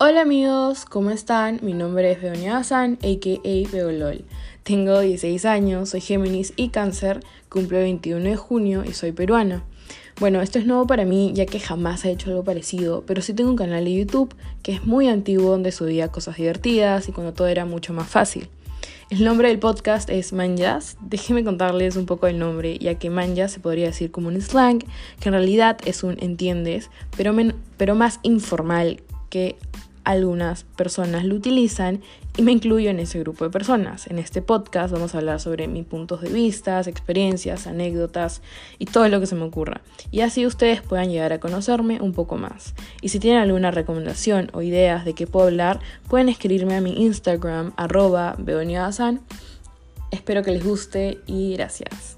Hola amigos, ¿cómo están? Mi nombre es Beonia Hassan, a.k.a. Beolol. Tengo 16 años, soy Géminis y Cáncer, cumplo el 21 de junio y soy peruana. Bueno, esto es nuevo para mí ya que jamás he hecho algo parecido, pero sí tengo un canal de YouTube que es muy antiguo donde subía cosas divertidas y cuando todo era mucho más fácil. El nombre del podcast es Manjas. Déjenme contarles un poco el nombre, ya que Manjas se podría decir como un slang, que en realidad es un entiendes, pero, pero más informal que algunas personas lo utilizan y me incluyo en ese grupo de personas. En este podcast vamos a hablar sobre mis puntos de vista, experiencias, anécdotas y todo lo que se me ocurra. Y así ustedes puedan llegar a conocerme un poco más. Y si tienen alguna recomendación o ideas de qué puedo hablar, pueden escribirme a mi Instagram arroba Espero que les guste y gracias.